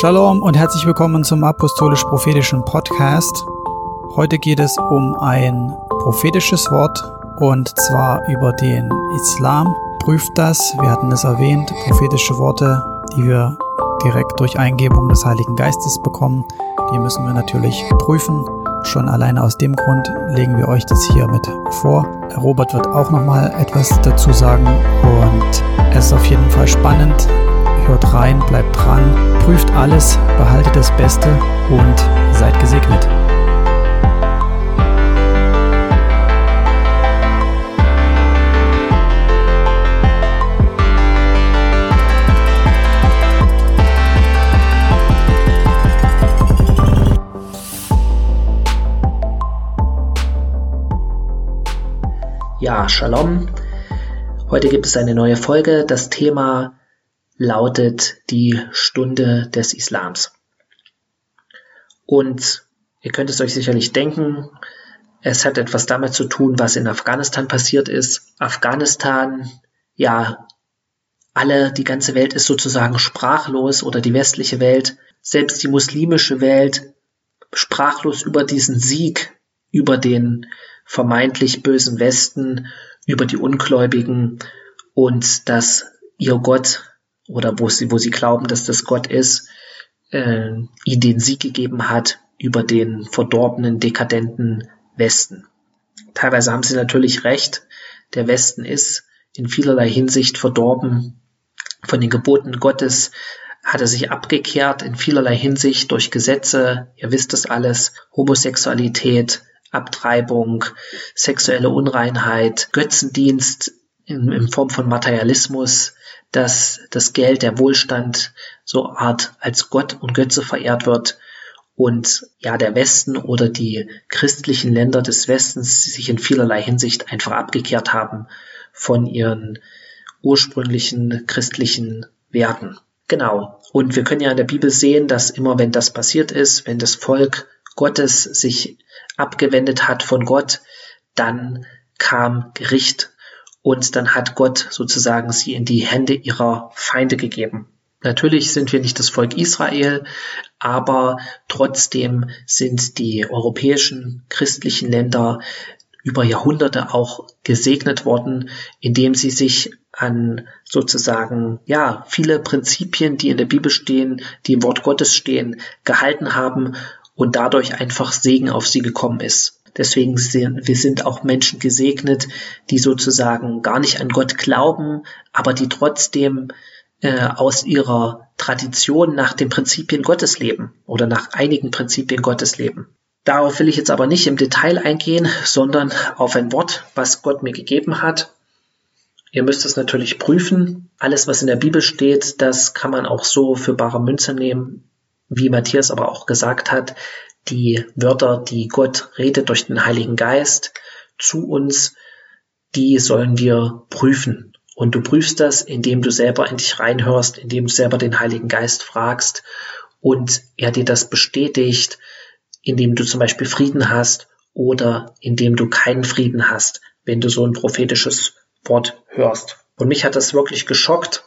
Shalom und herzlich willkommen zum Apostolisch-Prophetischen Podcast. Heute geht es um ein prophetisches Wort und zwar über den Islam. Prüft das, wir hatten es erwähnt, prophetische Worte, die wir direkt durch Eingebung des Heiligen Geistes bekommen. Die müssen wir natürlich prüfen. Schon alleine aus dem Grund legen wir euch das hier mit vor. Robert wird auch nochmal etwas dazu sagen und es ist auf jeden Fall spannend. Hört rein, bleibt dran, prüft alles, behaltet das Beste und seid gesegnet. Ja, Shalom. Heute gibt es eine neue Folge. Das Thema lautet die Stunde des Islams. Und ihr könnt es euch sicherlich denken, es hat etwas damit zu tun, was in Afghanistan passiert ist. Afghanistan, ja, alle, die ganze Welt ist sozusagen sprachlos oder die westliche Welt, selbst die muslimische Welt, sprachlos über diesen Sieg, über den vermeintlich bösen Westen, über die Ungläubigen und dass ihr Gott oder wo sie, wo sie glauben, dass das Gott ist, äh, ihnen den Sieg gegeben hat über den verdorbenen, dekadenten Westen. Teilweise haben sie natürlich recht. Der Westen ist in vielerlei Hinsicht verdorben. Von den Geboten Gottes hat er sich abgekehrt in vielerlei Hinsicht durch Gesetze. Ihr wisst es alles. Homosexualität, Abtreibung, sexuelle Unreinheit, Götzendienst in, in Form von Materialismus, dass das Geld, der Wohlstand so Art als Gott und Götze verehrt wird und ja der Westen oder die christlichen Länder des Westens sich in vielerlei Hinsicht einfach abgekehrt haben von ihren ursprünglichen christlichen Werten. Genau. Und wir können ja in der Bibel sehen, dass immer wenn das passiert ist, wenn das Volk Gottes sich abgewendet hat von Gott, dann kam Gericht und dann hat Gott sozusagen sie in die Hände ihrer Feinde gegeben. Natürlich sind wir nicht das Volk Israel, aber trotzdem sind die europäischen christlichen Länder über Jahrhunderte auch gesegnet worden, indem sie sich an sozusagen, ja, viele Prinzipien, die in der Bibel stehen, die im Wort Gottes stehen, gehalten haben und dadurch einfach Segen auf sie gekommen ist. Deswegen sind wir sind auch Menschen gesegnet, die sozusagen gar nicht an Gott glauben, aber die trotzdem äh, aus ihrer Tradition nach den Prinzipien Gottes leben oder nach einigen Prinzipien Gottes leben. Darauf will ich jetzt aber nicht im Detail eingehen, sondern auf ein Wort, was Gott mir gegeben hat. Ihr müsst es natürlich prüfen. Alles, was in der Bibel steht, das kann man auch so für bare Münze nehmen, wie Matthias aber auch gesagt hat die Wörter, die Gott redet durch den Heiligen Geist zu uns, die sollen wir prüfen. Und du prüfst das, indem du selber in dich reinhörst, indem du selber den Heiligen Geist fragst und er dir das bestätigt, indem du zum Beispiel Frieden hast oder indem du keinen Frieden hast, wenn du so ein prophetisches Wort hörst. Und mich hat das wirklich geschockt,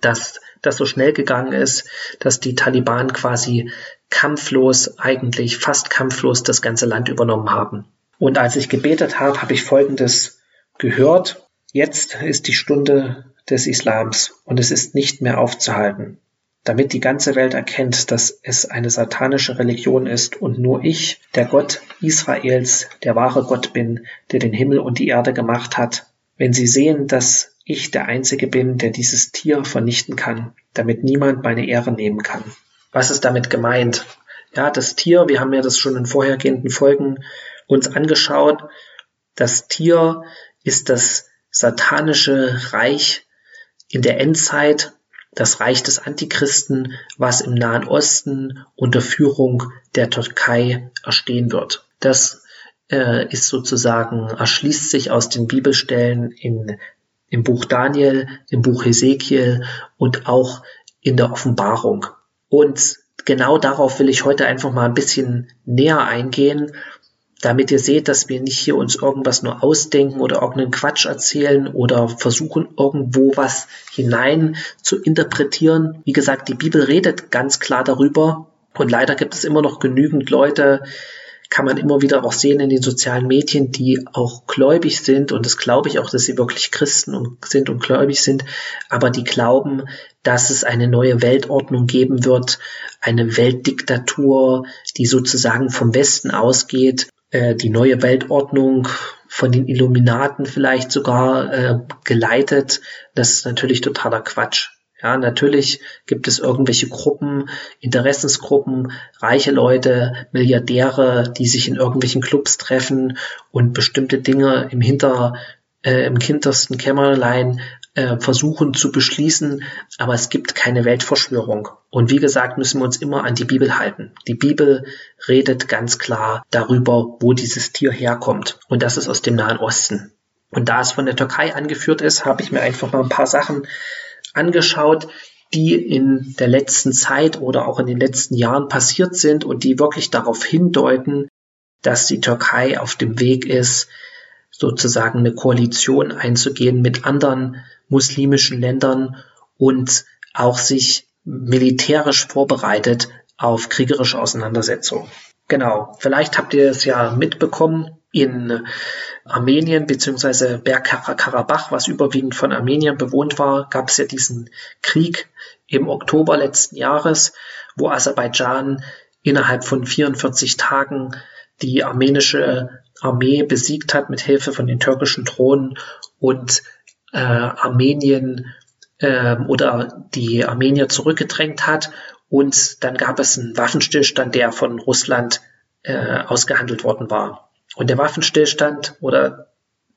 dass das so schnell gegangen ist, dass die Taliban quasi kampflos, eigentlich fast kampflos das ganze Land übernommen haben. Und als ich gebetet habe, habe ich Folgendes gehört. Jetzt ist die Stunde des Islams und es ist nicht mehr aufzuhalten. Damit die ganze Welt erkennt, dass es eine satanische Religion ist und nur ich, der Gott Israels, der wahre Gott bin, der den Himmel und die Erde gemacht hat. Wenn sie sehen, dass ich der Einzige bin, der dieses Tier vernichten kann, damit niemand meine Ehre nehmen kann. Was ist damit gemeint? Ja, das Tier, wir haben ja das schon in vorhergehenden Folgen uns angeschaut. Das Tier ist das satanische Reich in der Endzeit, das Reich des Antichristen, was im Nahen Osten unter Führung der Türkei erstehen wird. Das äh, ist sozusagen, erschließt sich aus den Bibelstellen in im Buch Daniel, im Buch Hesekiel und auch in der Offenbarung. Und genau darauf will ich heute einfach mal ein bisschen näher eingehen. damit ihr seht, dass wir nicht hier uns irgendwas nur ausdenken oder irgendeinen Quatsch erzählen oder versuchen irgendwo was hinein zu interpretieren. Wie gesagt, die Bibel redet ganz klar darüber und leider gibt es immer noch genügend Leute, kann man immer wieder auch sehen in den sozialen Medien, die auch gläubig sind. Und das glaube ich auch, dass sie wirklich Christen und sind und gläubig sind. Aber die glauben, dass es eine neue Weltordnung geben wird, eine Weltdiktatur, die sozusagen vom Westen ausgeht, äh, die neue Weltordnung von den Illuminaten vielleicht sogar äh, geleitet. Das ist natürlich totaler Quatsch. Ja, natürlich gibt es irgendwelche Gruppen, Interessensgruppen, reiche Leute, Milliardäre, die sich in irgendwelchen Clubs treffen und bestimmte Dinge im Hinter, äh, im hintersten Kämmerlein äh, versuchen zu beschließen, aber es gibt keine Weltverschwörung. Und wie gesagt, müssen wir uns immer an die Bibel halten. Die Bibel redet ganz klar darüber, wo dieses Tier herkommt. Und das ist aus dem Nahen Osten. Und da es von der Türkei angeführt ist, habe ich mir einfach mal ein paar Sachen angeschaut, die in der letzten Zeit oder auch in den letzten Jahren passiert sind und die wirklich darauf hindeuten, dass die Türkei auf dem Weg ist, sozusagen eine Koalition einzugehen mit anderen muslimischen Ländern und auch sich militärisch vorbereitet auf kriegerische Auseinandersetzungen. Genau, vielleicht habt ihr es ja mitbekommen, in Armenien bzw. Bergkarabach, was überwiegend von Armenien bewohnt war, gab es ja diesen Krieg im Oktober letzten Jahres, wo Aserbaidschan innerhalb von 44 Tagen die armenische Armee besiegt hat mit Hilfe von den türkischen Drohnen und äh, Armenien äh, oder die Armenier zurückgedrängt hat. Und dann gab es einen Waffenstillstand, der von Russland äh, ausgehandelt worden war. Und der Waffenstillstand oder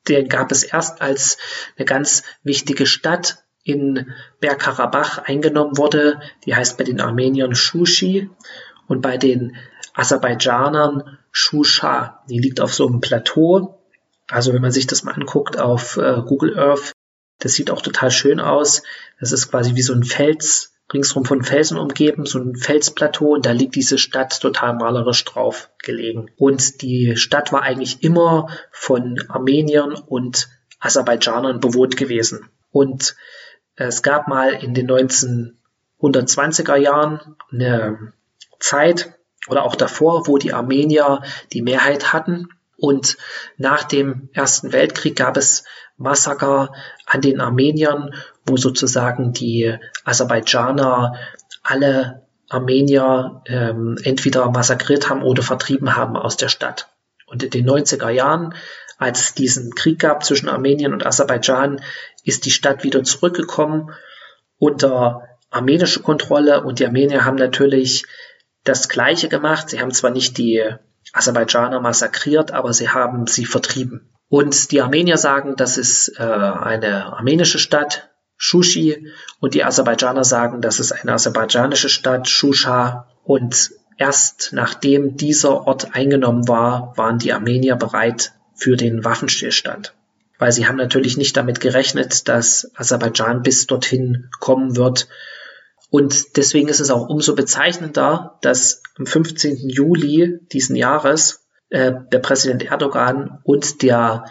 den gab es erst, als eine ganz wichtige Stadt in Bergkarabach eingenommen wurde. Die heißt bei den Armeniern Shushi und bei den Aserbaidschanern Shusha. Die liegt auf so einem Plateau. Also wenn man sich das mal anguckt auf äh, Google Earth, das sieht auch total schön aus. Das ist quasi wie so ein Fels, ringsrum von Felsen umgeben, so ein Felsplateau und da liegt diese Stadt total malerisch drauf gelegen. Und die Stadt war eigentlich immer von Armeniern und Aserbaidschanern bewohnt gewesen. Und es gab mal in den 1920er Jahren eine Zeit oder auch davor, wo die Armenier die Mehrheit hatten. Und nach dem Ersten Weltkrieg gab es Massaker an den Armeniern, wo sozusagen die Aserbaidschaner alle Armenier ähm, entweder massakriert haben oder vertrieben haben aus der Stadt. Und in den 90er Jahren, als es diesen Krieg gab zwischen Armenien und Aserbaidschan, ist die Stadt wieder zurückgekommen unter armenische Kontrolle und die Armenier haben natürlich das Gleiche gemacht. Sie haben zwar nicht die Aserbaidschaner massakriert, aber sie haben sie vertrieben. Und die Armenier sagen, das ist äh, eine armenische Stadt, Shushi, und die Aserbaidschaner sagen, das ist eine aserbaidschanische Stadt, Shusha. Und erst nachdem dieser Ort eingenommen war, waren die Armenier bereit für den Waffenstillstand. Weil sie haben natürlich nicht damit gerechnet, dass Aserbaidschan bis dorthin kommen wird. Und deswegen ist es auch umso bezeichnender, dass am 15. Juli diesen Jahres äh, der Präsident Erdogan und der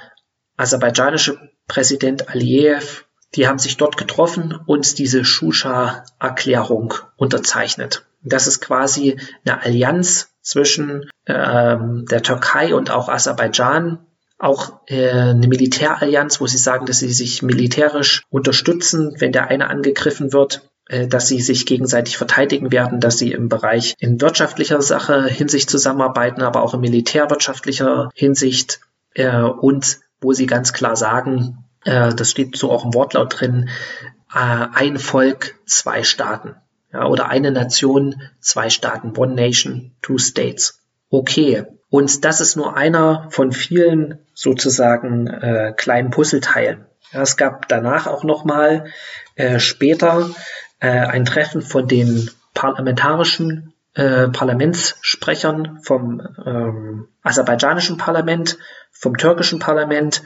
aserbaidschanische Präsident Aliyev, die haben sich dort getroffen und diese Shusha-Erklärung unterzeichnet. Das ist quasi eine Allianz zwischen ähm, der Türkei und auch Aserbaidschan, auch äh, eine Militärallianz, wo sie sagen, dass sie sich militärisch unterstützen, wenn der eine angegriffen wird. Äh, dass sie sich gegenseitig verteidigen werden, dass sie im Bereich in wirtschaftlicher Sache Hinsicht zusammenarbeiten, aber auch in militärwirtschaftlicher Hinsicht äh, und wo sie ganz klar sagen, äh, das steht so auch im Wortlaut drin, äh, ein Volk, zwei Staaten. Ja, oder eine Nation, zwei Staaten, one nation, two states. Okay, und das ist nur einer von vielen sozusagen äh, kleinen Puzzleteilen. Ja, es gab danach auch noch mal äh, später äh, ein Treffen von den parlamentarischen äh, Parlamentssprechern vom ähm, aserbaidschanischen Parlament, vom türkischen Parlament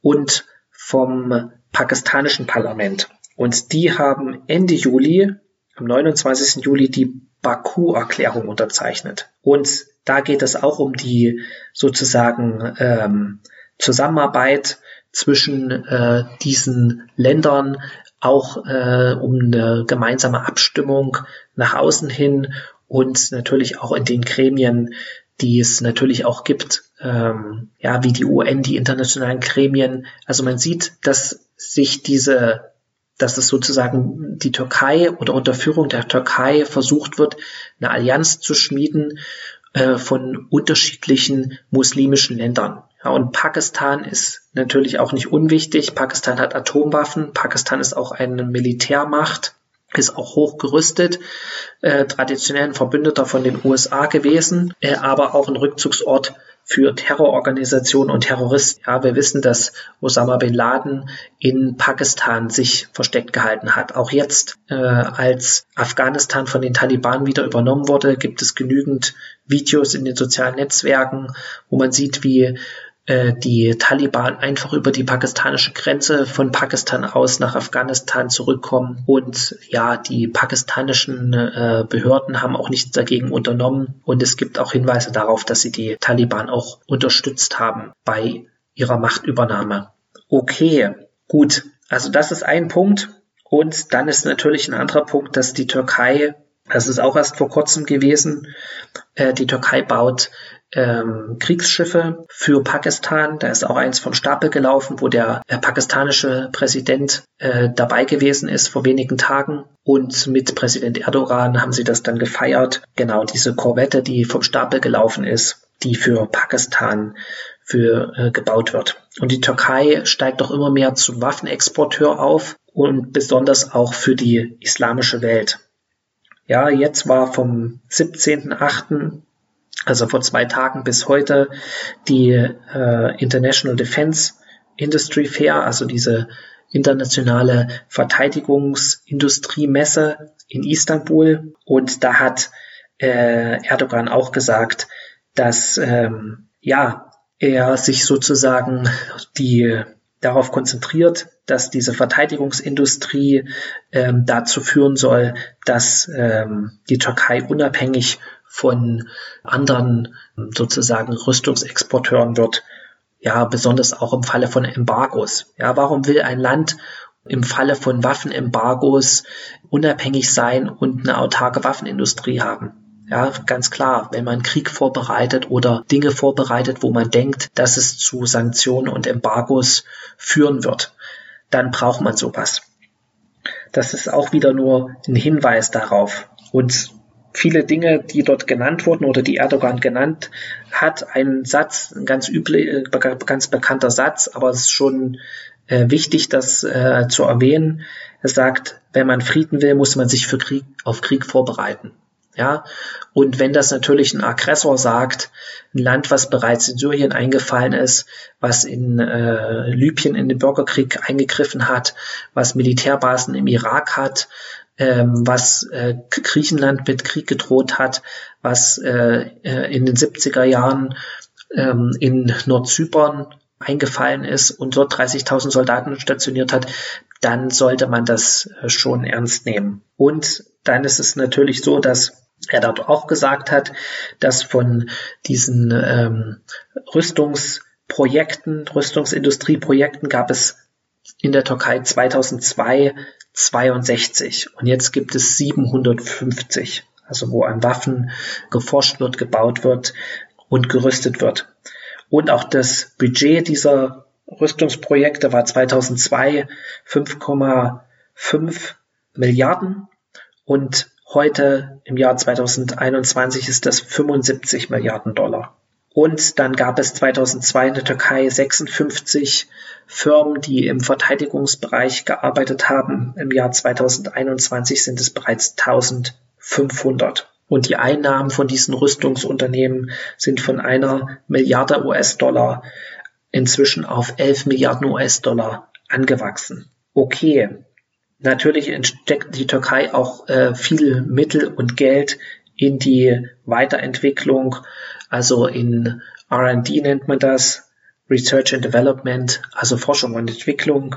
und vom pakistanischen Parlament. Und die haben Ende Juli, am 29. Juli, die Baku-Erklärung unterzeichnet. Und da geht es auch um die sozusagen ähm, Zusammenarbeit zwischen äh, diesen Ländern, auch äh, um eine gemeinsame Abstimmung nach außen hin und natürlich auch in den Gremien, die es natürlich auch gibt, ähm, ja, wie die UN, die internationalen Gremien. Also man sieht, dass sich diese, dass es sozusagen die Türkei oder unter Führung der Türkei versucht wird, eine Allianz zu schmieden äh, von unterschiedlichen muslimischen Ländern. Ja, und Pakistan ist natürlich auch nicht unwichtig. Pakistan hat Atomwaffen. Pakistan ist auch eine Militärmacht, ist auch hochgerüstet, äh, traditionell ein Verbündeter von den USA gewesen, äh, aber auch ein Rückzugsort für Terrororganisationen und Terroristen. Ja, wir wissen, dass Osama bin Laden in Pakistan sich versteckt gehalten hat. Auch jetzt, äh, als Afghanistan von den Taliban wieder übernommen wurde, gibt es genügend Videos in den sozialen Netzwerken, wo man sieht, wie die Taliban einfach über die pakistanische Grenze von Pakistan aus nach Afghanistan zurückkommen. Und ja, die pakistanischen äh, Behörden haben auch nichts dagegen unternommen. Und es gibt auch Hinweise darauf, dass sie die Taliban auch unterstützt haben bei ihrer Machtübernahme. Okay, gut. Also das ist ein Punkt. Und dann ist natürlich ein anderer Punkt, dass die Türkei, das ist auch erst vor kurzem gewesen, äh, die Türkei baut ähm, Kriegsschiffe für Pakistan. Da ist auch eins vom Stapel gelaufen, wo der äh, pakistanische Präsident äh, dabei gewesen ist vor wenigen Tagen. Und mit Präsident Erdogan haben sie das dann gefeiert. Genau diese Korvette, die vom Stapel gelaufen ist, die für Pakistan für äh, gebaut wird. Und die Türkei steigt doch immer mehr zum Waffenexporteur auf und besonders auch für die islamische Welt. Ja, jetzt war vom 17.8 also vor zwei Tagen bis heute, die äh, International Defense Industry Fair, also diese internationale Verteidigungsindustriemesse in Istanbul. Und da hat äh, Erdogan auch gesagt, dass ähm, ja er sich sozusagen die darauf konzentriert, dass diese Verteidigungsindustrie ähm, dazu führen soll, dass ähm, die Türkei unabhängig von anderen sozusagen Rüstungsexporteuren wird. Ja, besonders auch im Falle von Embargos. Ja, warum will ein Land im Falle von Waffenembargos unabhängig sein und eine autarke Waffenindustrie haben? Ja, ganz klar, wenn man Krieg vorbereitet oder Dinge vorbereitet, wo man denkt, dass es zu Sanktionen und Embargos führen wird, dann braucht man sowas. Das ist auch wieder nur ein Hinweis darauf. Und viele Dinge, die dort genannt wurden oder die Erdogan genannt hat, ein Satz, ein ganz üblich, äh, ganz bekannter Satz, aber es ist schon äh, wichtig, das äh, zu erwähnen. Er sagt, wenn man Frieden will, muss man sich für Krieg, auf Krieg vorbereiten. Ja, und wenn das natürlich ein Aggressor sagt, ein Land, was bereits in Syrien eingefallen ist, was in äh, Libyen in den Bürgerkrieg eingegriffen hat, was Militärbasen im Irak hat, ähm, was äh, Griechenland mit Krieg gedroht hat, was äh, äh in den 70er Jahren ähm, in Nordzypern eingefallen ist und dort 30.000 Soldaten stationiert hat, dann sollte man das äh, schon ernst nehmen. Und dann ist es natürlich so, dass er dort auch gesagt hat, dass von diesen ähm, Rüstungsprojekten, Rüstungsindustrieprojekten gab es in der Türkei 2002 62 und jetzt gibt es 750, also wo an Waffen geforscht wird, gebaut wird und gerüstet wird. Und auch das Budget dieser Rüstungsprojekte war 2002 5,5 Milliarden und heute im Jahr 2021 ist das 75 Milliarden Dollar. Und dann gab es 2002 in der Türkei 56 Firmen, die im Verteidigungsbereich gearbeitet haben. Im Jahr 2021 sind es bereits 1500. Und die Einnahmen von diesen Rüstungsunternehmen sind von einer Milliarde US-Dollar inzwischen auf 11 Milliarden US-Dollar angewachsen. Okay, natürlich steckt die Türkei auch äh, viel Mittel und Geld in die Weiterentwicklung, also in R&D nennt man das, Research and Development, also Forschung und Entwicklung,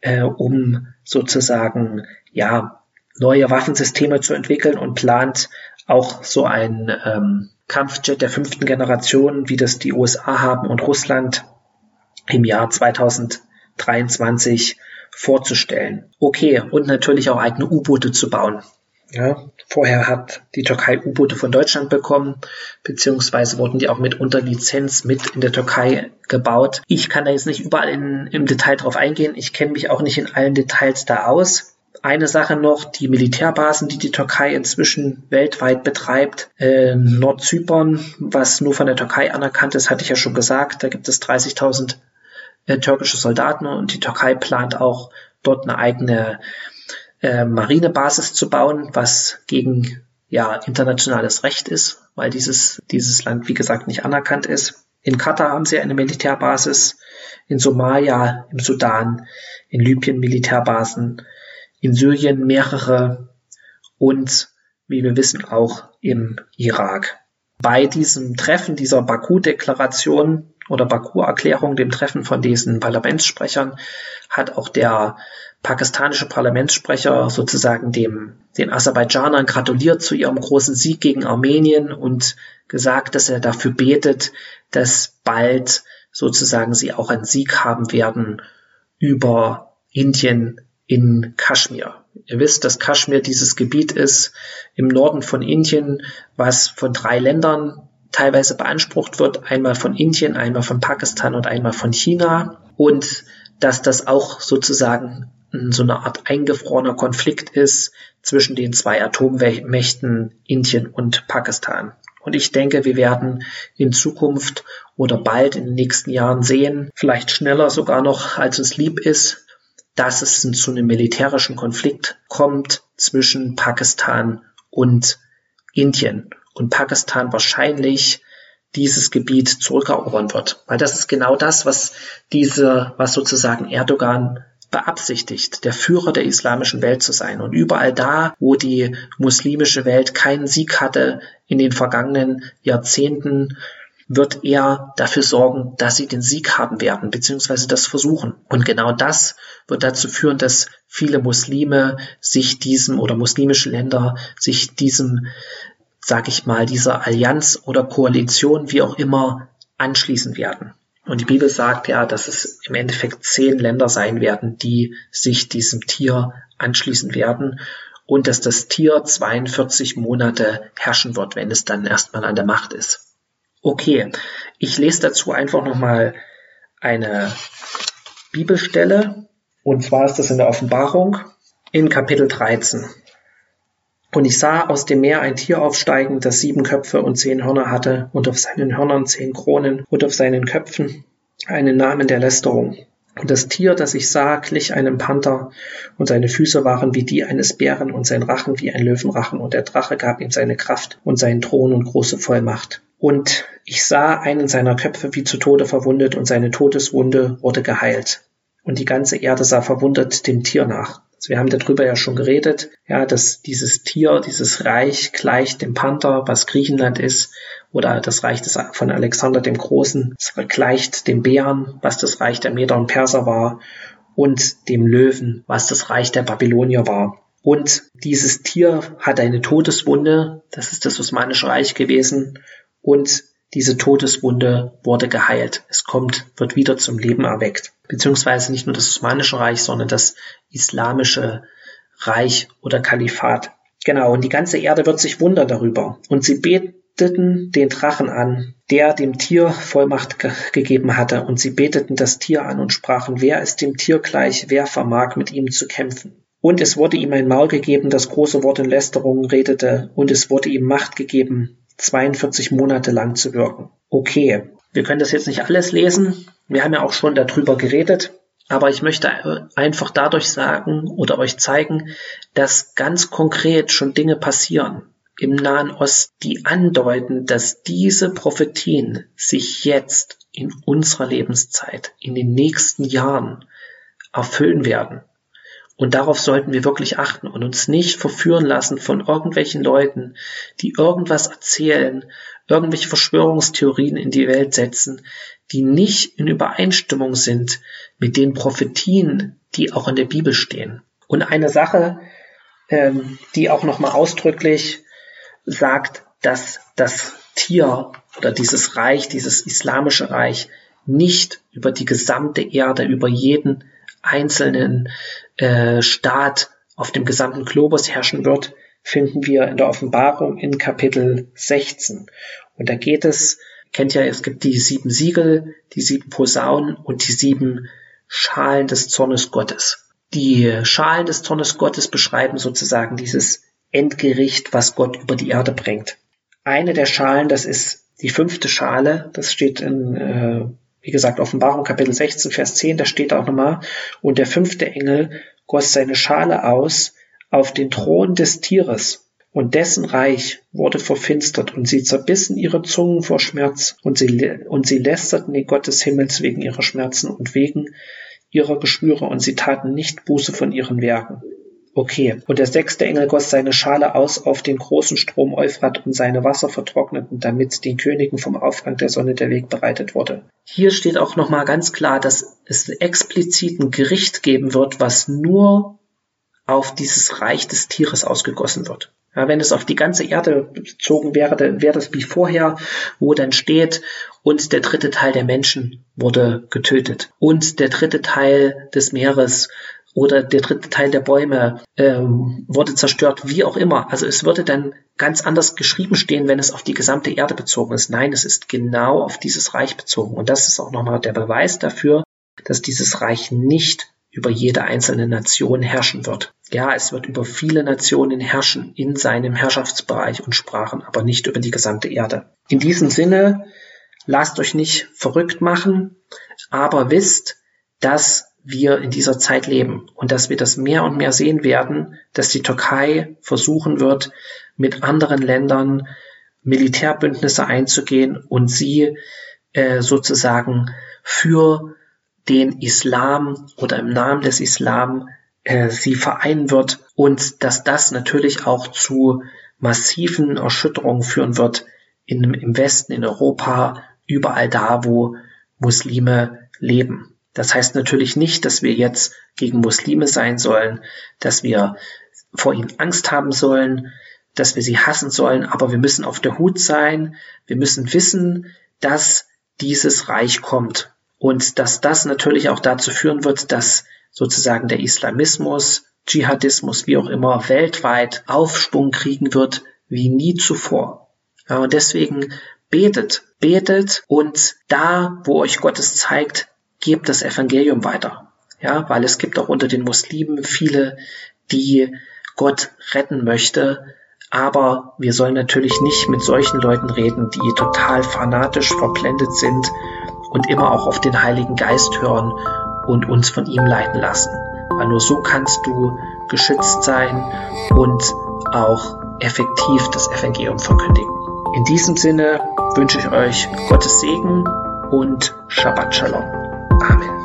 äh, um sozusagen ja neue Waffensysteme zu entwickeln und plant auch so ein ähm, Kampfjet der fünften Generation, wie das die USA haben und Russland im Jahr 2023 vorzustellen. Okay, und natürlich auch eigene U-Boote zu bauen. Ja, vorher hat die Türkei U-Boote von Deutschland bekommen, beziehungsweise wurden die auch mit unter Lizenz mit in der Türkei gebaut. Ich kann da jetzt nicht überall in, im Detail drauf eingehen. Ich kenne mich auch nicht in allen Details da aus. Eine Sache noch, die Militärbasen, die die Türkei inzwischen weltweit betreibt. Äh, Nordzypern, was nur von der Türkei anerkannt ist, hatte ich ja schon gesagt. Da gibt es 30.000 äh, türkische Soldaten und die Türkei plant auch dort eine eigene äh, Marinebasis zu bauen, was gegen ja internationales Recht ist, weil dieses dieses Land wie gesagt nicht anerkannt ist. In Katar haben sie eine Militärbasis, in Somalia, im Sudan, in Libyen Militärbasen, in Syrien mehrere und wie wir wissen auch im Irak. Bei diesem Treffen dieser Baku-Deklaration oder Baku-Erklärung, dem Treffen von diesen Parlamentssprechern, hat auch der pakistanische Parlamentssprecher sozusagen dem, den Aserbaidschanern gratuliert zu ihrem großen Sieg gegen Armenien und gesagt, dass er dafür betet, dass bald sozusagen sie auch einen Sieg haben werden über Indien in Kaschmir. Ihr wisst, dass Kaschmir dieses Gebiet ist im Norden von Indien, was von drei Ländern teilweise beansprucht wird, einmal von Indien, einmal von Pakistan und einmal von China und dass das auch sozusagen so eine Art eingefrorener Konflikt ist zwischen den zwei Atommächten Indien und Pakistan. Und ich denke, wir werden in Zukunft oder bald in den nächsten Jahren sehen, vielleicht schneller sogar noch, als uns lieb ist, dass es zu einem militärischen Konflikt kommt zwischen Pakistan und Indien. Und Pakistan wahrscheinlich dieses Gebiet zurückerobern wird. Weil das ist genau das, was diese, was sozusagen Erdogan beabsichtigt, der Führer der islamischen Welt zu sein. Und überall da, wo die muslimische Welt keinen Sieg hatte in den vergangenen Jahrzehnten, wird er dafür sorgen, dass sie den Sieg haben werden, beziehungsweise das versuchen. Und genau das wird dazu führen, dass viele Muslime sich diesem oder muslimische Länder sich diesem, sag ich mal, dieser Allianz oder Koalition, wie auch immer, anschließen werden. Und die Bibel sagt ja, dass es im Endeffekt zehn Länder sein werden, die sich diesem Tier anschließen werden und dass das Tier 42 Monate herrschen wird, wenn es dann erstmal an der Macht ist. Okay, ich lese dazu einfach nochmal eine Bibelstelle und zwar ist das in der Offenbarung in Kapitel 13. Und ich sah aus dem Meer ein Tier aufsteigen, das sieben Köpfe und zehn Hörner hatte, und auf seinen Hörnern zehn Kronen und auf seinen Köpfen einen Namen der Lästerung. Und das Tier, das ich sah, glich einem Panther, und seine Füße waren wie die eines Bären und sein Rachen wie ein Löwenrachen, und der Drache gab ihm seine Kraft und seinen Thron und große Vollmacht. Und ich sah einen seiner Köpfe wie zu Tode verwundet, und seine Todeswunde wurde geheilt. Und die ganze Erde sah verwundert dem Tier nach. Also wir haben darüber ja schon geredet, ja, dass dieses Tier, dieses Reich gleicht dem Panther, was Griechenland ist, oder das Reich des, von Alexander dem Großen, gleicht dem Bären, was das Reich der Meder und Perser war, und dem Löwen, was das Reich der Babylonier war. Und dieses Tier hat eine Todeswunde, das ist das Osmanische Reich gewesen, und diese Todeswunde wurde geheilt. Es kommt, wird wieder zum Leben erweckt. Beziehungsweise nicht nur das Osmanische Reich, sondern das Islamische Reich oder Kalifat. Genau, und die ganze Erde wird sich wundern darüber. Und sie beteten den Drachen an, der dem Tier Vollmacht ge gegeben hatte. Und sie beteten das Tier an und sprachen, wer ist dem Tier gleich, wer vermag mit ihm zu kämpfen. Und es wurde ihm ein Maul gegeben, das große Wort in Lästerung redete, und es wurde ihm Macht gegeben, 42 Monate lang zu wirken. Okay, wir können das jetzt nicht alles lesen. Wir haben ja auch schon darüber geredet. Aber ich möchte einfach dadurch sagen oder euch zeigen, dass ganz konkret schon Dinge passieren im Nahen Osten, die andeuten, dass diese Prophetien sich jetzt in unserer Lebenszeit, in den nächsten Jahren erfüllen werden. Und darauf sollten wir wirklich achten und uns nicht verführen lassen von irgendwelchen Leuten, die irgendwas erzählen, irgendwelche Verschwörungstheorien in die Welt setzen, die nicht in Übereinstimmung sind mit den Prophetien, die auch in der Bibel stehen. Und eine Sache, ähm, die auch nochmal ausdrücklich sagt, dass das Tier oder dieses Reich, dieses islamische Reich nicht über die gesamte Erde, über jeden einzelnen äh, Staat auf dem gesamten Globus herrschen wird, finden wir in der Offenbarung in Kapitel 16. Und da geht es, kennt ja, es gibt die sieben Siegel, die sieben Posaunen und die sieben Schalen des Zornes Gottes. Die Schalen des Zornes Gottes beschreiben sozusagen dieses Endgericht, was Gott über die Erde bringt. Eine der Schalen, das ist die fünfte Schale, das steht in, äh, wie gesagt, Offenbarung Kapitel 16, Vers 10, da steht auch nochmal, und der fünfte Engel goss seine Schale aus auf den Thron des Tieres, und dessen Reich wurde verfinstert, und sie zerbissen ihre Zungen vor Schmerz, und sie, und sie lästerten den Gott des Himmels wegen ihrer Schmerzen und wegen ihrer Geschwüre, und sie taten nicht Buße von ihren Werken. Okay. Und der sechste Engel goss seine Schale aus auf den großen Strom Euphrat und seine Wasser vertrockneten, damit den Königen vom Aufgang der Sonne der Weg bereitet wurde. Hier steht auch nochmal ganz klar, dass es explizit ein Gericht geben wird, was nur auf dieses Reich des Tieres ausgegossen wird. Ja, wenn es auf die ganze Erde bezogen wäre, dann wäre das wie vorher, wo dann steht, und der dritte Teil der Menschen wurde getötet. Und der dritte Teil des Meeres oder der dritte Teil der Bäume ähm, wurde zerstört, wie auch immer. Also es würde dann ganz anders geschrieben stehen, wenn es auf die gesamte Erde bezogen ist. Nein, es ist genau auf dieses Reich bezogen. Und das ist auch nochmal der Beweis dafür, dass dieses Reich nicht über jede einzelne Nation herrschen wird. Ja, es wird über viele Nationen herrschen in seinem Herrschaftsbereich und Sprachen, aber nicht über die gesamte Erde. In diesem Sinne, lasst euch nicht verrückt machen, aber wisst, dass wir in dieser Zeit leben und dass wir das mehr und mehr sehen werden, dass die Türkei versuchen wird, mit anderen Ländern Militärbündnisse einzugehen und sie äh, sozusagen für den Islam oder im Namen des Islam äh, sie vereinen wird und dass das natürlich auch zu massiven Erschütterungen führen wird in, im Westen, in Europa, überall da, wo Muslime leben. Das heißt natürlich nicht, dass wir jetzt gegen Muslime sein sollen, dass wir vor ihnen Angst haben sollen, dass wir sie hassen sollen, aber wir müssen auf der Hut sein, wir müssen wissen, dass dieses Reich kommt und dass das natürlich auch dazu führen wird, dass sozusagen der Islamismus, Dschihadismus, wie auch immer, weltweit Aufschwung kriegen wird wie nie zuvor. Und deswegen betet, betet und da, wo euch Gottes zeigt, gebt das Evangelium weiter. Ja, weil es gibt auch unter den Muslimen viele, die Gott retten möchte. Aber wir sollen natürlich nicht mit solchen Leuten reden, die total fanatisch verblendet sind und immer auch auf den Heiligen Geist hören und uns von ihm leiten lassen. Weil nur so kannst du geschützt sein und auch effektiv das Evangelium verkündigen. In diesem Sinne wünsche ich euch Gottes Segen und Shabbat Shalom. Amén.